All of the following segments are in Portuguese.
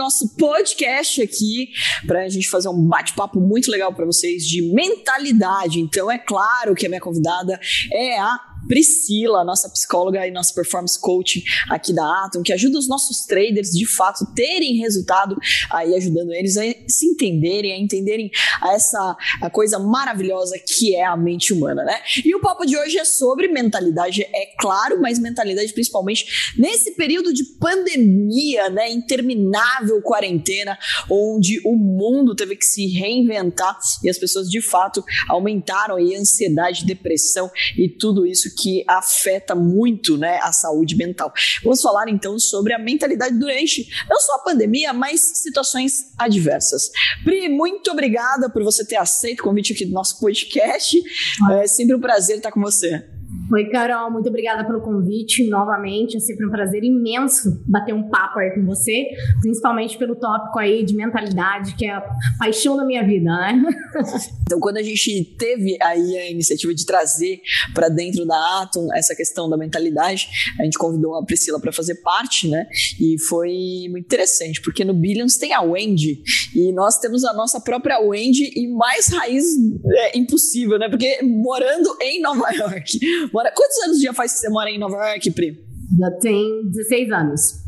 nosso podcast aqui para a gente fazer um bate-papo muito legal para vocês de mentalidade. Então é claro que a minha convidada é a Priscila, nossa psicóloga e nossa performance coach aqui da Atom, que ajuda os nossos traders de fato terem resultado aí ajudando eles a se entenderem, a entenderem essa a coisa maravilhosa que é a mente humana, né? E o papo de hoje é sobre mentalidade, é claro, mas mentalidade principalmente nesse período de pandemia, né, interminável quarentena, onde o mundo teve que se reinventar e as pessoas de fato aumentaram aí a ansiedade, depressão e tudo isso que afeta muito né, a saúde mental. Vamos falar então sobre a mentalidade durante não só a pandemia, mas situações adversas. Pri, muito obrigada por você ter aceito o convite aqui do nosso podcast. É sempre um prazer estar com você. Oi, Carol, muito obrigada pelo convite novamente. É sempre um prazer imenso bater um papo aí com você, principalmente pelo tópico aí de mentalidade, que é a paixão da minha vida, né? Então, quando a gente teve aí a iniciativa de trazer para dentro da Atom essa questão da mentalidade, a gente convidou a Priscila para fazer parte, né? E foi muito interessante, porque no Billions tem a Wendy e nós temos a nossa própria Wendy e mais raiz é impossível, né? Porque morando em Nova York, Mora... Quantos anos já faz que você mora em Nova York, Pri? Já tem 16 anos.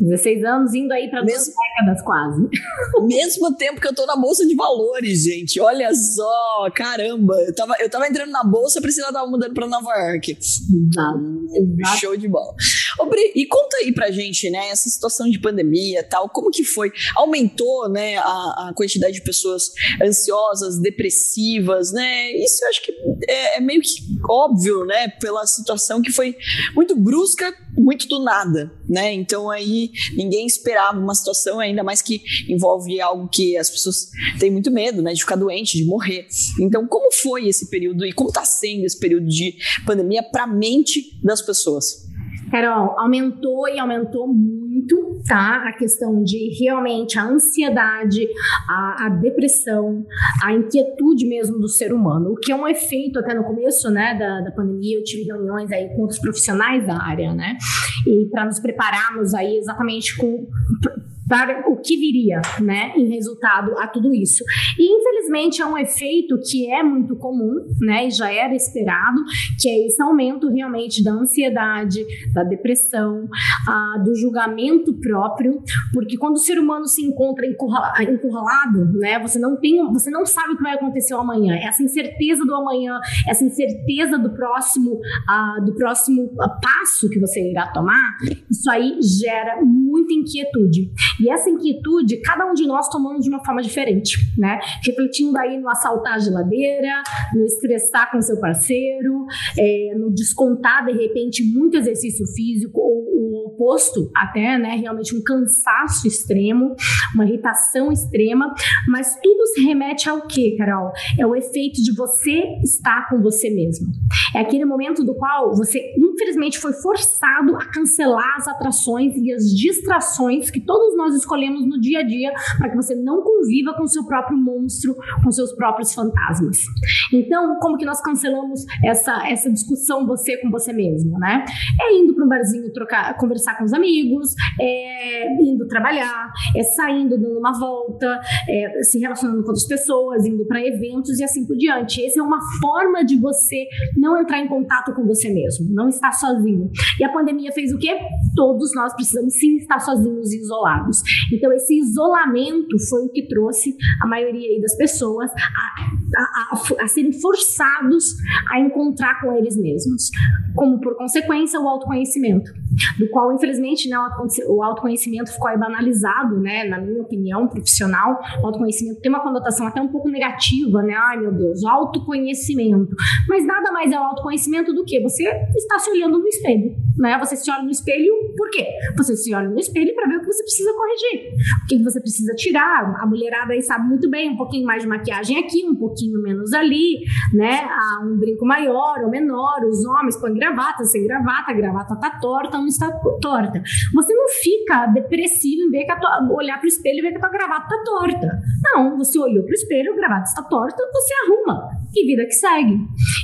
16 anos indo aí para duas décadas quase. Mesmo tempo que eu tô na bolsa de valores, gente. Olha só, caramba. Eu tava, eu tava entrando na bolsa, a Priscila tava mudando para Nova York. Exato, exato. Show de bola. Ô, Bri, e conta aí pra gente, né, essa situação de pandemia tal, como que foi? Aumentou, né, a, a quantidade de pessoas ansiosas, depressivas, né? Isso eu acho que é, é meio que óbvio, né, pela situação que foi muito brusca, muito do nada, né? Então aí ninguém esperava uma situação ainda mais que envolve algo que as pessoas têm muito medo, né, de ficar doente, de morrer. Então, como foi esse período e como está sendo esse período de pandemia para a mente das pessoas? Carol, aumentou e aumentou muito, tá? A questão de realmente a ansiedade, a, a, depressão, a inquietude mesmo do ser humano, o que é um efeito até no começo, né, da, da pandemia, eu tive reuniões aí com os profissionais da área, né? E para nos prepararmos aí exatamente com para o que viria, né, em resultado a tudo isso. E infelizmente é um efeito que é muito comum, né, e já era esperado, que é esse aumento realmente da ansiedade, da depressão, ah, do julgamento próprio, porque quando o ser humano se encontra encurralado, né, você não tem, você não sabe o que vai acontecer amanhã. Essa incerteza do amanhã, essa incerteza do próximo, ah, do próximo passo que você irá tomar, isso aí gera inquietude. E essa inquietude, cada um de nós tomamos de uma forma diferente, né? Refletindo aí no assaltar a geladeira, no estressar com seu parceiro, é, no descontar, de repente, muito exercício físico ou o oposto até, né? Realmente um cansaço extremo, uma irritação extrema, mas tudo se remete ao que, Carol? É o efeito de você estar com você mesmo. É aquele momento do qual você, infelizmente, foi forçado a cancelar as atrações e as distrações que todos nós escolhemos no dia a dia para que você não conviva com seu próprio monstro, com seus próprios fantasmas. Então, como que nós cancelamos essa, essa discussão você com você mesmo, né? É indo para um barzinho trocar, conversar com os amigos, é indo trabalhar, é saindo dando uma volta, é se relacionando com outras pessoas, indo para eventos e assim por diante. Essa é uma forma de você não entrar em contato com você mesmo, não estar sozinho. E a pandemia fez o quê? Todos nós precisamos sim estar sozinhos e isolados. Então, esse isolamento foi o que trouxe a maioria das pessoas a, a, a, a serem forçados a encontrar com eles mesmos, como por consequência o autoconhecimento, do qual infelizmente né, o autoconhecimento ficou aí banalizado, né, na minha opinião profissional, o autoconhecimento tem uma conotação até um pouco negativa, né, ai meu Deus, autoconhecimento, mas nada mais é o autoconhecimento do que você está se olhando no espelho, né, você se olha no espelho por quê? Você se olha no espelho para ver o que você precisa corrigir, o que você precisa tirar, a mulherada aí sabe muito bem, um pouquinho mais de maquiagem aqui, um pouquinho menos ali, né, um brinco maior ou menor, os homens põem gravata, sem gravata, a gravata tá torta, não está torta. Você não fica depressivo em ver que a tua, olhar para o espelho e ver que a tua gravata está torta. Não, você olhou para o espelho, a gravata está torta, você arruma e vida que segue.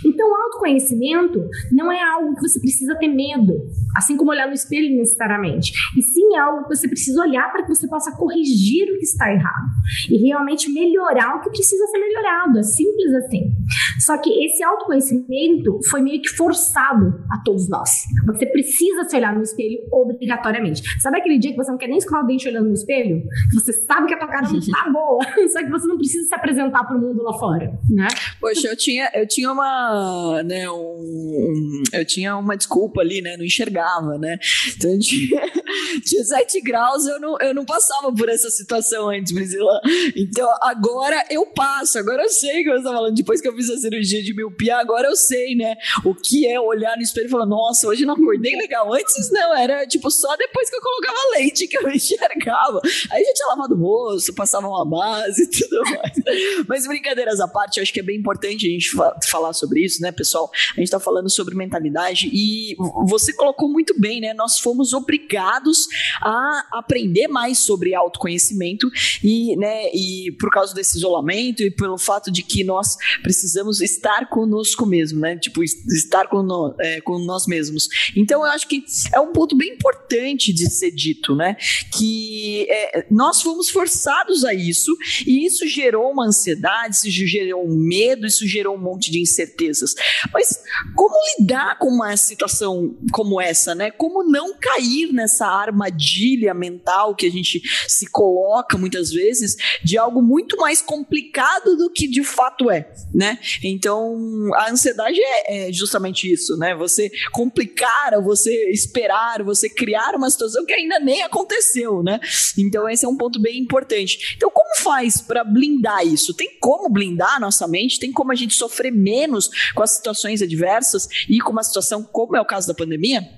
Então, autoconhecimento não é algo que você precisa ter medo, assim como olhar no espelho necessariamente, e sim é algo que você precisa olhar para que você possa corrigir o que está errado e realmente melhorar o que precisa ser melhorado. É simples assim. Só que esse autoconhecimento foi meio que forçado a todos nós. Você precisa se olhar no espelho obrigatoriamente. Sabe aquele dia que você não quer nem escovar o dente olhando no espelho? Você sabe que a tua cara não tá boa, só que você não precisa se apresentar para o mundo lá fora, né? Poxa, eu tinha, eu tinha uma, né, um, eu tinha uma desculpa ali, né, não enxergava, né? Então, tinha, tinha 7 graus, eu não, eu não passava por essa situação antes, Priscila. Então, agora eu passo, agora eu sei que você tá falando, depois que eu fiz a cirurgia de miopia, agora eu sei, né, o que é olhar no espelho e falar, nossa, hoje não acordei legal. Antes não, era tipo só depois que eu colocava leite que eu enxergava. Aí já tinha lavado o rosto, passava uma base e tudo mais. Mas brincadeiras à parte, eu acho que é bem importante a gente fa falar sobre isso, né, pessoal? A gente tá falando sobre mentalidade e você colocou muito bem, né? Nós fomos obrigados a aprender mais sobre autoconhecimento e, né, e por causa desse isolamento e pelo fato de que nós precisamos estar conosco mesmo, né? Tipo, estar com, no, é, com nós mesmos. Então, eu acho que é um ponto bem importante de ser dito, né? Que é, nós fomos forçados a isso e isso gerou uma ansiedade, isso gerou um medo, isso gerou um monte de incertezas. Mas como lidar com uma situação como essa, né? Como não cair nessa armadilha mental que a gente se coloca muitas vezes de algo muito mais complicado do que de fato é, né? Então, a ansiedade é, é justamente isso, né? Você complicar, você esperar, você criar uma situação que ainda nem aconteceu, né? Então, esse é um ponto bem importante. Então, como faz para blindar isso? Tem como blindar a nossa mente? Tem como a gente sofrer menos com as situações adversas e com uma situação como é o caso da pandemia?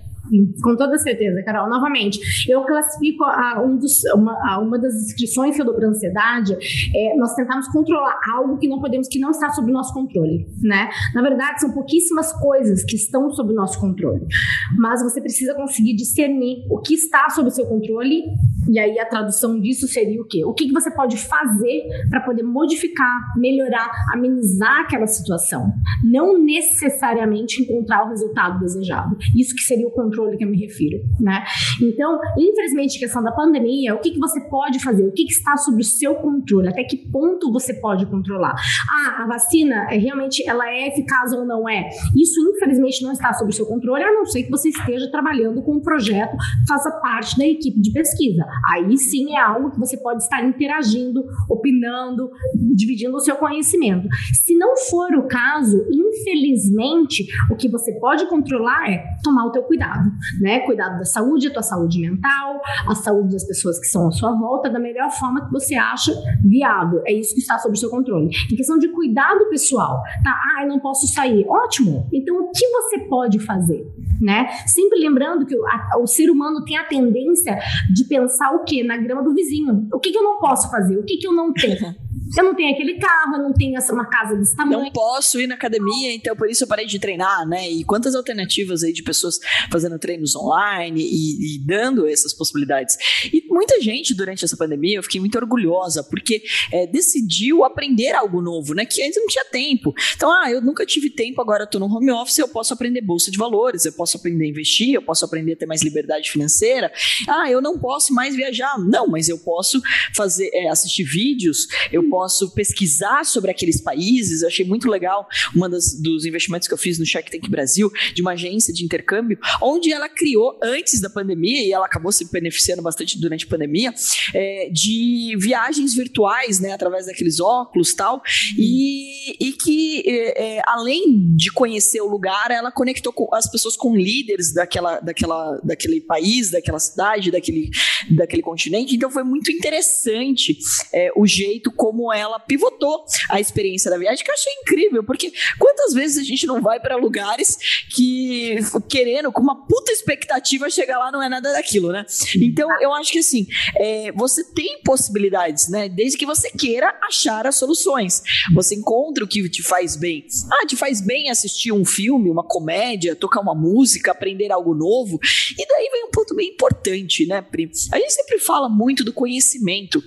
Com toda certeza, Carol. Novamente, eu classifico a, um dos, uma, a uma, das descrições que eu dou para ansiedade é nós tentamos controlar algo que não podemos, que não está sob nosso controle, né? Na verdade, são pouquíssimas coisas que estão sob nosso controle, mas você precisa conseguir discernir o que está sob seu controle e aí a tradução disso seria o quê? O que, que você pode fazer para poder modificar, melhorar, amenizar aquela situação, não necessariamente encontrar o resultado desejado. Isso que seria o controle controle que eu me refiro, né? Então, infelizmente, questão da pandemia, o que, que você pode fazer? O que, que está sob o seu controle? Até que ponto você pode controlar? Ah, a vacina é, realmente ela é eficaz ou não é? Isso, infelizmente, não está sob o seu controle, a não ser que você esteja trabalhando com um projeto, faça parte da equipe de pesquisa. Aí sim é algo que você pode estar interagindo, opinando, dividindo o seu conhecimento. Se não for o caso, infelizmente, o que você pode controlar é tomar o teu cuidado né? Cuidado da saúde, a tua saúde mental, a saúde das pessoas que são à sua volta, da melhor forma que você acha viável. É isso que está sob o seu controle. Em questão de cuidado pessoal, tá? Ah, eu não posso sair. Ótimo. Então, o que você pode fazer? Né? Sempre lembrando que o, a, o ser humano tem a tendência de pensar o quê? Na grama do vizinho. O que, que eu não posso fazer? O que, que eu não tenho? Eu não tenho aquele carro, eu não tenho essa, uma casa desse tamanho. Não posso ir na academia, então por isso eu parei de treinar, né? E quantas alternativas aí de pessoas fazendo treinos online e, e dando essas possibilidades. E muita gente durante essa pandemia, eu fiquei muito orgulhosa, porque é, decidiu aprender algo novo, né? Que antes não tinha tempo. Então, ah, eu nunca tive tempo, agora estou no home office, eu posso aprender bolsa de valores, eu posso aprender a investir, eu posso aprender a ter mais liberdade financeira. Ah, eu não posso mais viajar. Não, mas eu posso fazer, é, assistir vídeos, eu posso pesquisar sobre aqueles países. Eu achei muito legal uma das, dos investimentos que eu fiz no Shark Tank Brasil, de uma agência de intercâmbio, onde ela criou antes da pandemia, e ela acabou se beneficiando bastante durante a pandemia, é, de viagens virtuais, né, através daqueles óculos tal, e, e que, é, é, além de conhecer o lugar, ela conectou as pessoas com líderes daquela, daquela, daquele país, daquela cidade, daquele, daquele continente. Então foi muito interessante é, o jeito como ela pivotou a experiência da viagem, que eu achei incrível, porque quantas vezes a gente não vai para lugares que querendo, com uma puta expectativa, chegar lá não é nada daquilo, né? Então eu acho que assim, é, você tem possibilidades, né? Desde que você queira achar as soluções. Você encontra o que te faz bem. Ah, te faz bem assistir um filme, uma comédia, tocar uma música, aprender algo novo. E daí vem um ponto bem importante, né, Pri? A gente sempre fala muito do conhecimento.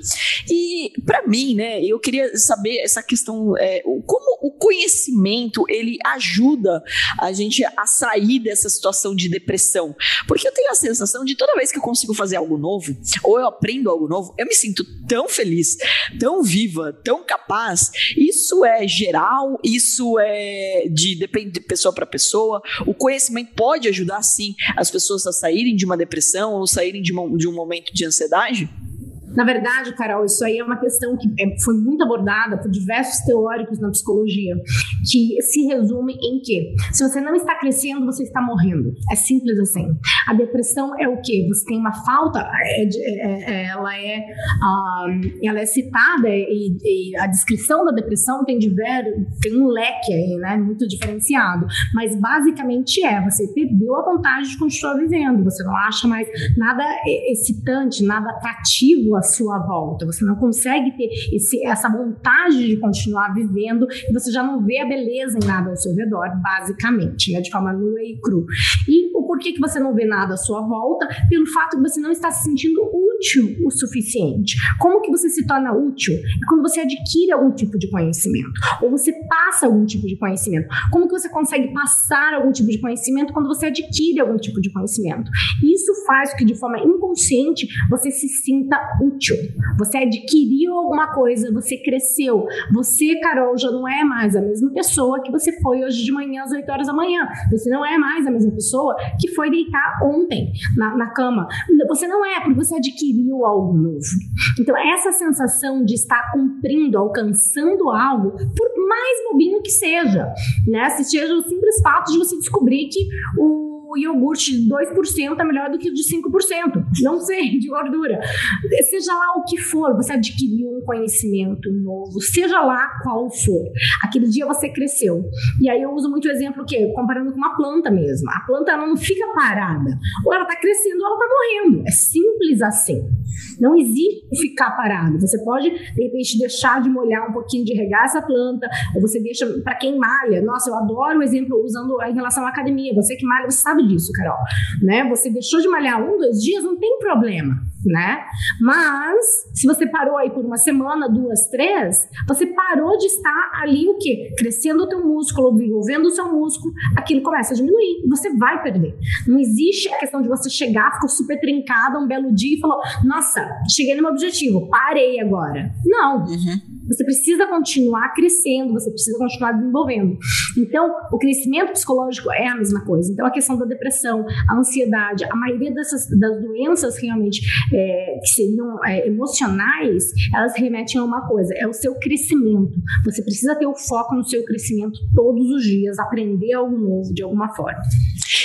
E para mim, né, eu queria saber essa questão, é, como o conhecimento ele ajuda a gente a sair dessa situação de depressão. Porque eu tenho a sensação de toda vez que eu consigo fazer algo novo, ou eu aprendo algo novo, eu me sinto tão feliz, tão viva, tão capaz. Isso é geral, isso é de depende de pessoa para pessoa. O conhecimento pode ajudar sim as pessoas a saírem de uma depressão ou saírem de, uma, de um momento de ansiedade. Na verdade, Carol, isso aí é uma questão que é, foi muito abordada por diversos teóricos na psicologia, que se resume em que se você não está crescendo, você está morrendo. É simples assim. A depressão é o que? Você tem uma falta, é, é, é, ela, é, um, ela é citada e, a descrição da depressão tem, diver, tem um leque aí, né, muito diferenciado. Mas basicamente é, você perdeu a vontade de continuar vivendo, você não acha mais nada excitante, nada atrativo à sua volta. Você não consegue ter esse, essa vontade de continuar vivendo e você já não vê a beleza em nada ao seu redor, basicamente, né, de forma nua e cru. E o porquê que você não vê nada à sua volta? Pelo fato que você não está se sentindo útil o suficiente. Como que você se torna útil? É quando você adquire algum tipo de conhecimento ou você passa algum tipo de conhecimento. Como que você consegue passar algum tipo de conhecimento quando você adquire algum tipo de conhecimento? Isso faz que de forma inconsciente você se sinta útil. Você adquiriu alguma coisa, você cresceu. Você, Carol, já não é mais a mesma pessoa que você foi hoje de manhã às 8 horas da manhã. Você não é mais a mesma pessoa que foi deitar ontem na, na cama. Você não é, porque você adquiriu algo novo. Então, essa sensação de estar cumprindo, alcançando algo, por mais bobinho que seja, né? Se seja o simples fato de você descobrir que o o iogurte de 2% é melhor do que o de 5%. Não sei, de gordura. Seja lá o que for, você adquiriu um conhecimento novo, seja lá qual for. Aquele dia você cresceu. E aí eu uso muito o exemplo que comparando com uma planta mesmo. A planta não fica parada. Ou ela está crescendo ou ela está morrendo. É simples assim. Não existe ficar parado. Você pode, de repente, deixar de molhar um pouquinho, de regar essa planta, ou você deixa para quem malha. Nossa, eu adoro o exemplo usando em relação à academia. Você que malha, você sabe sabe disso, Carol, né? Você deixou de malhar um, dois dias, não tem problema, né? Mas se você parou aí por uma semana, duas, três, você parou de estar ali o quê? Crescendo o teu músculo, desenvolvendo o seu músculo, aquilo começa a diminuir e você vai perder. Não existe a questão de você chegar, ficou super trincada um belo dia e falou: "Nossa, cheguei no meu objetivo, parei agora". Não. Uhum. Você precisa continuar crescendo, você precisa continuar desenvolvendo. Então, o crescimento psicológico é a mesma coisa. Então, a questão da depressão, a ansiedade, a maioria dessas das doenças realmente é, que seriam é, emocionais, elas remetem a uma coisa: é o seu crescimento. Você precisa ter o foco no seu crescimento todos os dias, aprender algo novo de alguma forma.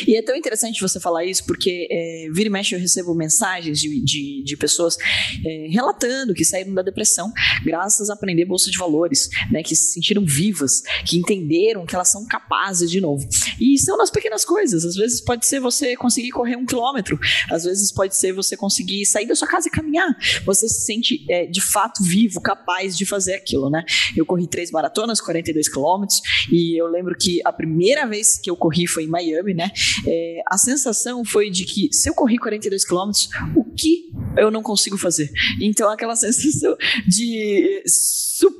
E é tão interessante você falar isso, porque é, vira e mexe eu recebo mensagens de, de, de pessoas é, relatando que saíram da depressão graças a aprender bolsa de valores, né, que se sentiram vivas, que entenderam que elas são capazes de novo. E são nas pequenas coisas. Às vezes pode ser você conseguir correr um quilômetro, às vezes pode ser você conseguir sair da sua casa e caminhar. Você se sente é, de fato vivo, capaz de fazer aquilo, né? Eu corri três maratonas, 42 quilômetros, e eu lembro que a primeira vez que eu corri foi em Miami, né? É, a sensação foi de que se eu corri 42 quilômetros, o que eu não consigo fazer? Então, aquela sensação de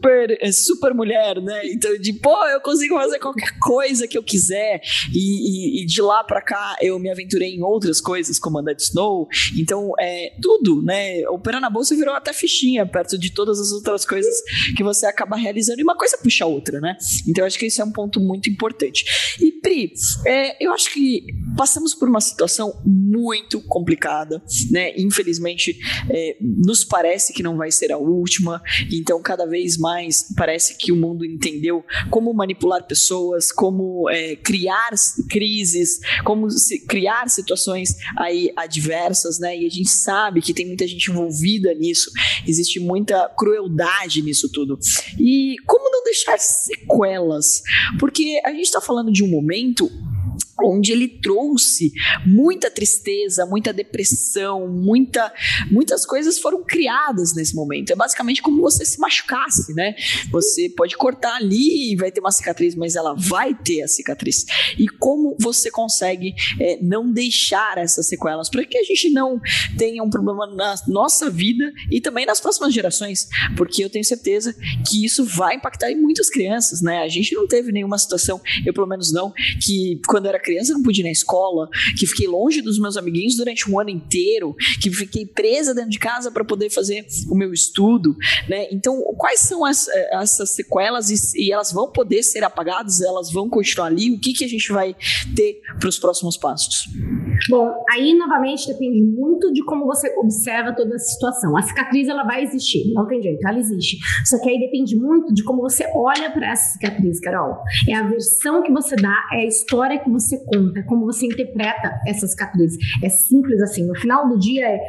super, é, super mulher, né? Então, de pô, eu consigo fazer qualquer coisa que eu quiser. E, e, e de lá para cá eu me aventurei em outras coisas, como andar de snow. Então, é tudo, né? O na Bolsa virou até fichinha perto de todas as outras coisas que você acaba realizando. E uma coisa puxa a outra, né? Então, eu acho que isso é um ponto muito importante. E, Pri, é, eu acho que passamos por uma situação muito complicada, né? Infelizmente, é, nos parece que não vai ser a última. Então, cada vez vez mais parece que o mundo entendeu como manipular pessoas, como é, criar crises, como se, criar situações aí adversas, né? E a gente sabe que tem muita gente envolvida nisso, existe muita crueldade nisso tudo. E como não deixar sequelas? Porque a gente está falando de um momento onde ele trouxe muita tristeza, muita depressão, muita, muitas coisas foram criadas nesse momento. É basicamente como você se machucasse, né? Você pode cortar ali e vai ter uma cicatriz, mas ela vai ter a cicatriz. E como você consegue é, não deixar essas sequelas para que a gente não tenha um problema na nossa vida e também nas próximas gerações, porque eu tenho certeza que isso vai impactar em muitas crianças, né? A gente não teve nenhuma situação, eu pelo menos não, que quando era criança não pude ir na escola, que fiquei longe dos meus amiguinhos durante um ano inteiro, que fiquei presa dentro de casa para poder fazer o meu estudo, né? Então, quais são as, eh, essas sequelas e, e, elas vão poder ser apagadas? Elas vão continuar ali? O que, que a gente vai ter para os próximos passos? Bom, aí novamente depende muito de como você observa toda a situação. A cicatriz ela vai existir, não tem jeito, ela existe. Só que aí depende muito de como você olha para essa cicatriz, Carol. É a versão que você dá, é a história que você conta, como você interpreta essa cicatriz. É simples assim. No final do dia é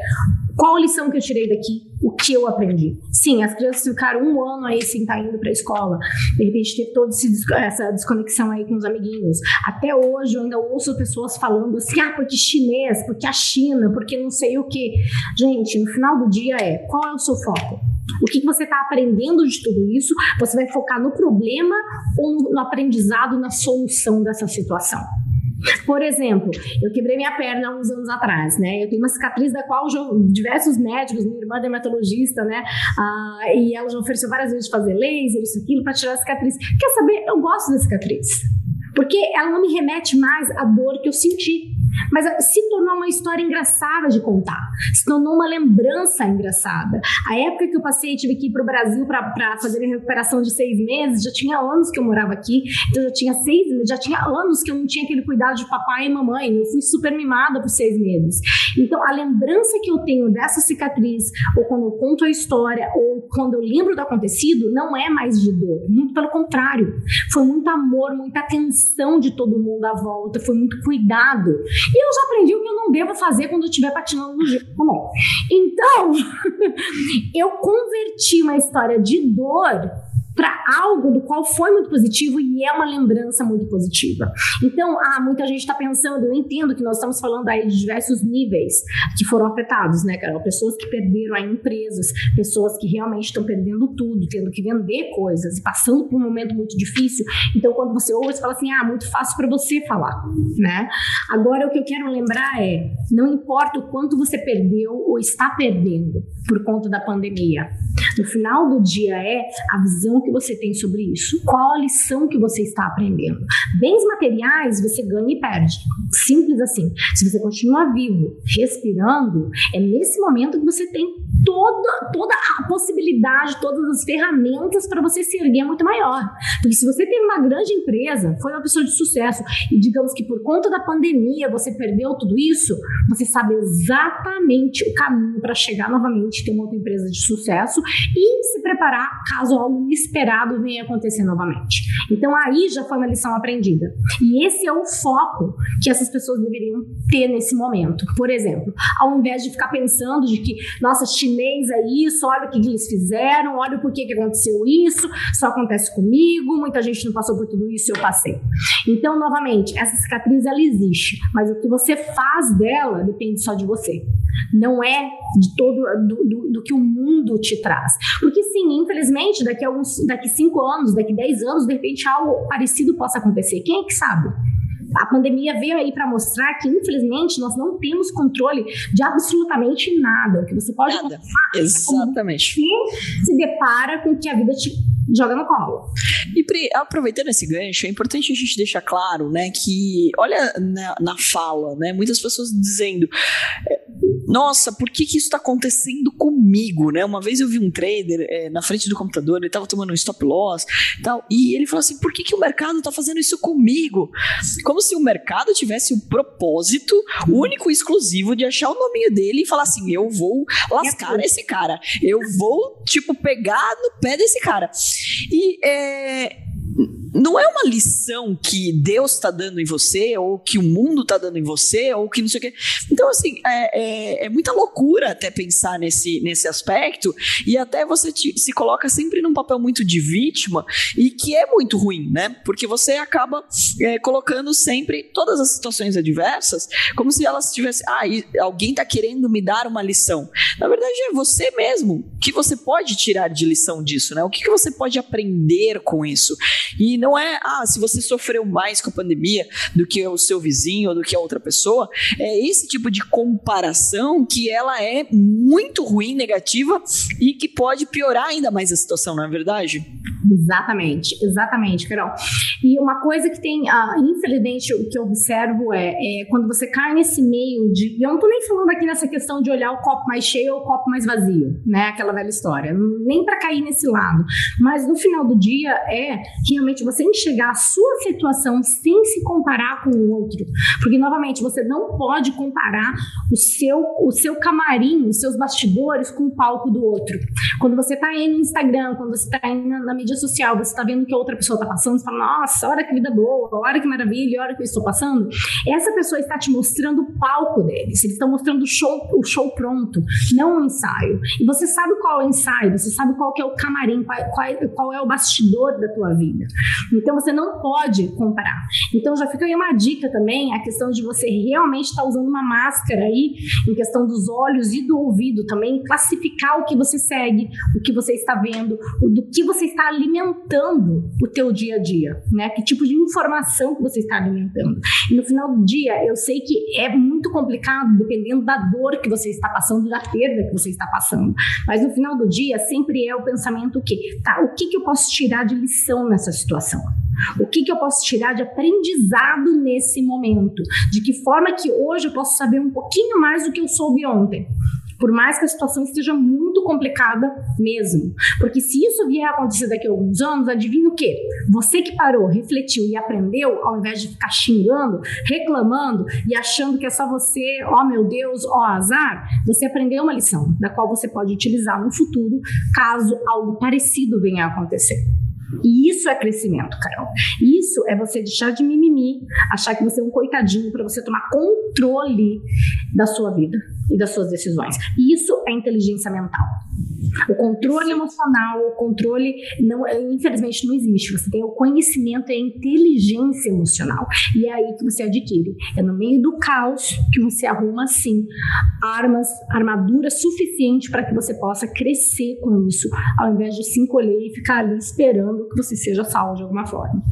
qual a lição que eu tirei daqui? O que eu aprendi? Sim, as crianças ficaram um ano aí sem estar indo para a escola. De repente, ter toda essa desconexão aí com os amiguinhos. Até hoje, eu ainda ouço pessoas falando assim: ah, porque chinês, porque a China, porque não sei o que. Gente, no final do dia é qual é o seu foco? O que, você está aprendendo de tudo isso? Você vai focar no problema ou no aprendizado, na solução dessa situação? Por exemplo, eu quebrei minha perna há uns anos atrás, né? Eu tenho uma cicatriz da qual diversos médicos, minha irmã é dermatologista, né? Ah, e ela já ofereceu várias vezes fazer laser, isso, aquilo, para tirar a cicatriz. Quer saber? Eu gosto da cicatriz. Porque ela não me remete mais à dor que eu senti. Mas se tornou uma história engraçada de contar, se tornou uma lembrança engraçada. A época que eu passei, tive que ir para o Brasil para fazer a recuperação de seis meses, já tinha anos que eu morava aqui, então já tinha seis, já tinha anos que eu não tinha aquele cuidado de papai e mamãe. Eu fui super mimada por seis meses. Então a lembrança que eu tenho dessa cicatriz, ou quando eu conto a história, ou quando eu lembro do acontecido, não é mais de dor. Muito pelo contrário, foi muito amor, muita atenção de todo mundo à volta, foi muito cuidado. E eu já aprendi o que eu não devo fazer quando eu estiver patinando no gelo também. Então, eu converti uma história de dor para algo do qual foi muito positivo e é uma lembrança muito positiva. Então, ah, muita gente está pensando, eu entendo que nós estamos falando aí de diversos níveis que foram afetados, né, Carol? Pessoas que perderam aí empresas, pessoas que realmente estão perdendo tudo, tendo que vender coisas e passando por um momento muito difícil. Então, quando você ouve, você fala assim, ah, muito fácil para você falar, né? Agora, o que eu quero lembrar é, não importa o quanto você perdeu ou está perdendo por conta da pandemia, no final do dia é a visão que você tem sobre isso, qual a lição que você está aprendendo. Bens materiais você ganha e perde. Simples assim. Se você continua vivo, respirando, é nesse momento que você tem toda, toda a possibilidade, todas as ferramentas para você se erguer muito maior. Porque se você tem uma grande empresa, foi uma pessoa de sucesso, e digamos que por conta da pandemia você perdeu tudo isso, você sabe exatamente o caminho para chegar novamente, ter uma outra empresa de sucesso e se preparar caso algo inesperado venha acontecer novamente. Então aí já foi uma lição aprendida. E esse é o foco que essas pessoas deveriam ter nesse momento. Por exemplo, ao invés de ficar pensando de que, nossa, chinês é isso, olha o que eles fizeram, olha por que, que aconteceu isso, só acontece comigo, muita gente não passou por tudo isso eu passei. Então, novamente, essa cicatriz ela existe, mas o que você faz dela depende só de você. Não é de todo do, do, do que o mundo te traz. Porque sim, infelizmente, daqui a alguns, daqui cinco anos, daqui dez anos, de repente algo parecido possa acontecer. Quem é que sabe? A pandemia veio aí para mostrar que, infelizmente, nós não temos controle de absolutamente nada. O que você pode nada. Exatamente. É se depara com o que a vida te joga no colo. E Pri, aproveitando esse gancho, é importante a gente deixar claro, né, que olha na, na fala, né, muitas pessoas dizendo é, nossa, por que, que isso está acontecendo comigo, né? Uma vez eu vi um trader é, na frente do computador, ele estava tomando um stop loss e tal, e ele falou assim, por que, que o mercado está fazendo isso comigo? Como se o mercado tivesse o um propósito único e exclusivo de achar o nominho dele e falar assim, eu vou lascar esse cara, eu vou, tipo, pegar no pé desse cara. E é, não é uma lição que Deus está dando em você, ou que o mundo está dando em você, ou que não sei o quê. Então, assim, é, é, é muita loucura até pensar nesse, nesse aspecto, e até você te, se coloca sempre num papel muito de vítima, e que é muito ruim, né? Porque você acaba é, colocando sempre todas as situações adversas como se elas tivessem. Ah, alguém está querendo me dar uma lição. Na verdade, é você mesmo que você pode tirar de lição disso, né? O que, que você pode aprender com isso? E não é, ah, se você sofreu mais com a pandemia do que o seu vizinho ou do que a outra pessoa, é esse tipo de comparação que ela é muito ruim, negativa e que pode piorar ainda mais a situação, não é verdade? Exatamente, exatamente, Carol. E uma coisa que tem, ah, infelizmente, o que eu observo é, é, quando você cai nesse meio de. E eu não estou nem falando aqui nessa questão de olhar o copo mais cheio ou o copo mais vazio, né? Aquela velha história. Nem para cair nesse lado. Mas no final do dia é realmente você enxergar a sua situação sem se comparar com o outro. Porque, novamente, você não pode comparar o seu, o seu camarim, os seus bastidores com o palco do outro. Quando você está aí no Instagram, quando você está aí na, na mídia social, você está vendo que outra pessoa está passando, você fala, nossa, olha que vida boa, olha que maravilha, olha que eu estou passando. Essa pessoa está te mostrando o palco deles, eles estão mostrando o show, o show pronto, não o ensaio. E você sabe qual é o ensaio, você sabe qual é o camarim, qual, qual, qual é o bastidor da tua vida. Então você não pode comparar. Então já fica aí uma dica também, a questão de você realmente estar tá usando uma máscara aí, em questão dos olhos e do ouvido também, classificar o que você segue, o que você está vendo, do que você está alimentando o teu dia a dia, né? Que tipo de informação que você está alimentando. E no final do dia, eu sei que é muito complicado dependendo da dor que você está passando, da perda que você está passando. Mas no final do dia, sempre é o pensamento que, tá, o que, que eu posso tirar de lição nessa situação? O que, que eu posso tirar de aprendizado nesse momento? De que forma que hoje eu posso saber um pouquinho mais do que eu soube ontem? Por mais que a situação esteja muito complicada mesmo. Porque se isso vier a acontecer daqui a alguns anos, adivinha o quê? Você que parou, refletiu e aprendeu, ao invés de ficar xingando, reclamando e achando que é só você, ó oh, meu Deus, ó oh, azar, você aprendeu uma lição da qual você pode utilizar no futuro, caso algo parecido venha a acontecer. E isso é crescimento, Carol. Isso é você deixar de mimimi, achar que você é um coitadinho para você tomar controle da sua vida e das suas decisões. Isso é inteligência mental. O controle emocional, o controle, não, infelizmente, não existe. Você tem o conhecimento e a inteligência emocional. E é aí que você adquire. É no meio do caos que você arruma, sim, armas, armadura suficiente para que você possa crescer com isso, ao invés de se encolher e ficar ali esperando que você seja salvo de alguma forma.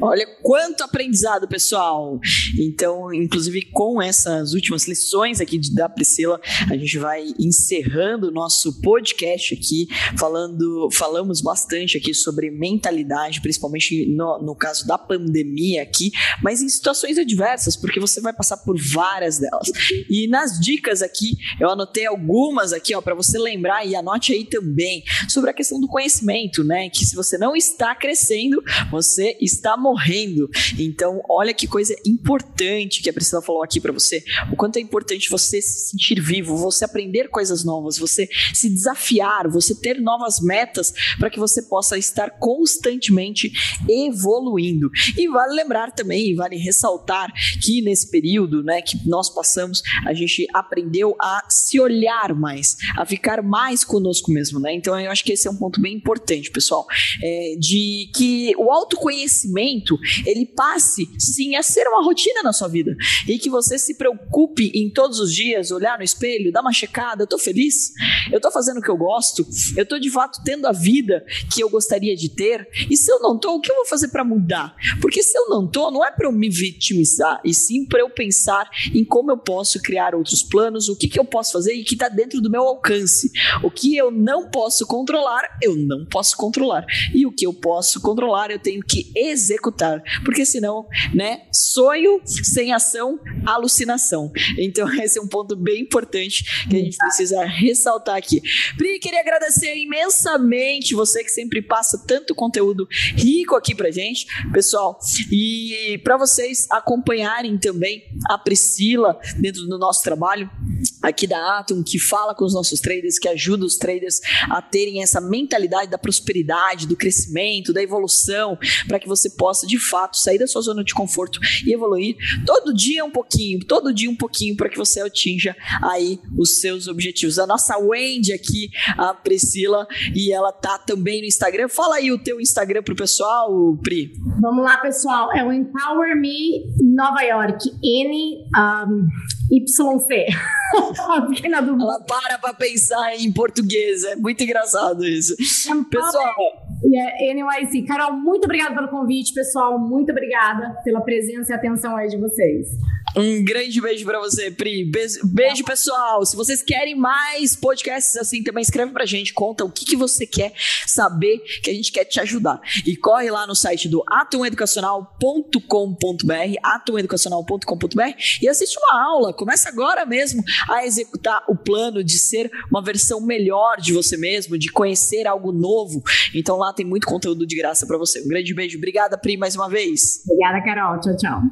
Olha quanto aprendizado, pessoal! Então, inclusive, com essas últimas lições aqui da Priscila, a gente vai encerrando o nosso podcast podcast aqui, falando, falamos bastante aqui sobre mentalidade, principalmente no, no caso da pandemia aqui, mas em situações adversas, porque você vai passar por várias delas. E nas dicas aqui, eu anotei algumas aqui, ó, para você lembrar e anote aí também sobre a questão do conhecimento, né? Que se você não está crescendo, você está morrendo. Então, olha que coisa importante que a Priscila falou aqui para você. O quanto é importante você se sentir vivo, você aprender coisas novas, você se desafiar desafiar, você ter novas metas para que você possa estar constantemente evoluindo. E vale lembrar também, vale ressaltar que nesse período, né, que nós passamos, a gente aprendeu a se olhar mais, a ficar mais conosco mesmo, né? Então eu acho que esse é um ponto bem importante, pessoal, é, de que o autoconhecimento ele passe sim a ser uma rotina na sua vida e que você se preocupe em todos os dias olhar no espelho, dar uma checada, eu tô feliz, eu tô fazendo o que eu gosto? Eu estou de fato tendo a vida que eu gostaria de ter? E se eu não estou, o que eu vou fazer para mudar? Porque se eu não estou, não é para eu me vitimizar, e sim para eu pensar em como eu posso criar outros planos, o que, que eu posso fazer e que está dentro do meu alcance. O que eu não posso controlar, eu não posso controlar. E o que eu posso controlar, eu tenho que executar. Porque senão, né, sonho sem ação, alucinação. Então, esse é um ponto bem importante que a gente precisa ressaltar aqui. Pri, queria agradecer imensamente você que sempre passa tanto conteúdo rico aqui pra gente, pessoal. E para vocês acompanharem também a Priscila dentro do nosso trabalho, aqui da Atom, que fala com os nossos traders, que ajuda os traders a terem essa mentalidade da prosperidade, do crescimento, da evolução, para que você possa de fato sair da sua zona de conforto e evoluir todo dia um pouquinho, todo dia um pouquinho, para que você atinja aí os seus objetivos. A nossa Wendy aqui, a Priscila, e ela tá também no Instagram. Fala aí o teu Instagram pro pessoal, Pri. Vamos lá, pessoal. É o Empower Me Nova York. N um, YC. Ela para pra pensar em português. É muito engraçado isso. Pessoal. Yeah, NYC. Carol, muito obrigada pelo convite, pessoal. Muito obrigada pela presença e atenção aí de vocês. Um grande beijo para você, Pri. Beijo, beijo, pessoal. Se vocês querem mais podcasts assim, também escreve pra gente, conta o que, que você quer saber, que a gente quer te ajudar. E corre lá no site do atomeducacional.com.br, atomeducacional.com.br e assiste uma aula. Começa agora mesmo a executar o plano de ser uma versão melhor de você mesmo, de conhecer algo novo. Então tem muito conteúdo de graça para você. Um grande beijo. Obrigada, Pri, mais uma vez. Obrigada, Carol. Tchau, tchau.